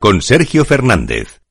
con Sergio Fernández.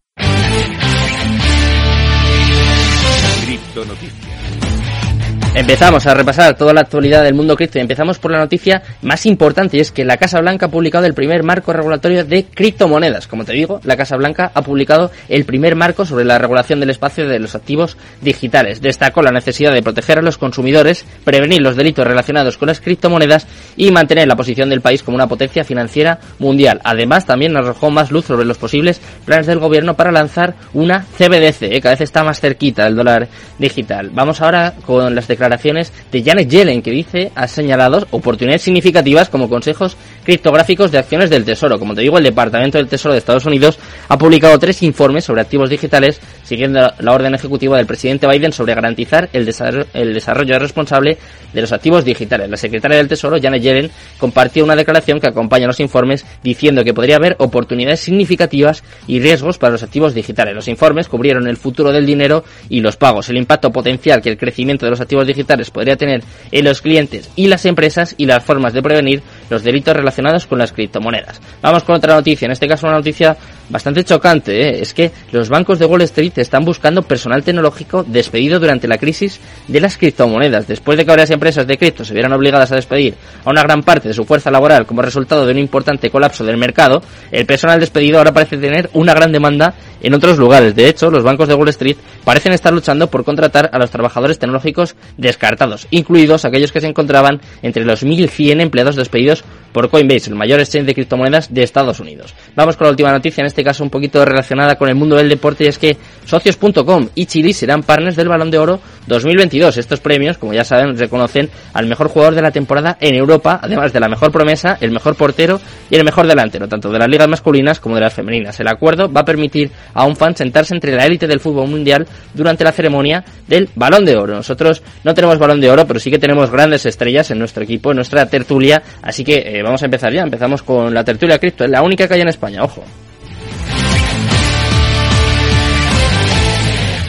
Empezamos a repasar toda la actualidad del mundo cripto y empezamos por la noticia más importante y es que la Casa Blanca ha publicado el primer marco regulatorio de criptomonedas. Como te digo, la Casa Blanca ha publicado el primer marco sobre la regulación del espacio de los activos digitales. Destacó la necesidad de proteger a los consumidores, prevenir los delitos relacionados con las criptomonedas y mantener la posición del país como una potencia financiera mundial. Además, también arrojó más luz sobre los posibles planes del gobierno para lanzar una CBDC. ¿eh? Cada vez está más cerquita el dólar digital. Vamos ahora con las declaraciones declaraciones de Janet Yellen, que dice ha señalado oportunidades significativas como consejos criptográficos de acciones del Tesoro. Como te digo, el Departamento del Tesoro de Estados Unidos ha publicado tres informes sobre activos digitales, siguiendo la orden ejecutiva del presidente Biden sobre garantizar el desarrollo, el desarrollo responsable de los activos digitales. La secretaria del Tesoro, Janet Yellen, compartió una declaración que acompaña los informes diciendo que podría haber oportunidades significativas y riesgos para los activos digitales. Los informes cubrieron el futuro del dinero y los pagos, el impacto potencial que el crecimiento de los activos digitales podría tener en los clientes y las empresas y las formas de prevenir los delitos relacionados con las criptomonedas. Vamos con otra noticia, en este caso una noticia bastante chocante, ¿eh? es que los bancos de Wall Street están buscando personal tecnológico despedido durante la crisis de las criptomonedas. Después de que varias empresas de cripto se vieran obligadas a despedir a una gran parte de su fuerza laboral como resultado de un importante colapso del mercado, el personal despedido ahora parece tener una gran demanda en otros lugares. De hecho, los bancos de Wall Street parecen estar luchando por contratar a los trabajadores tecnológicos descartados, incluidos aquellos que se encontraban entre los 1.100 empleados despedidos por Coinbase, el mayor exchange de criptomonedas de Estados Unidos. Vamos con la última noticia, en este caso un poquito relacionada con el mundo del deporte, y es que socios.com y Chile serán partners del Balón de Oro 2022. Estos premios, como ya saben, reconocen al mejor jugador de la temporada en Europa, además de la mejor promesa, el mejor portero y el mejor delantero, tanto de las ligas masculinas como de las femeninas. El acuerdo va a permitir a un fan sentarse entre la élite del fútbol mundial durante la ceremonia del Balón de Oro. Nosotros no tenemos Balón de Oro, pero sí que tenemos grandes estrellas en nuestro equipo, en nuestra tertulia, así que eh, vamos a empezar ya. Empezamos con la tertulia cripto, es la única que hay en España, ojo.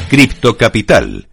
Cripto Capital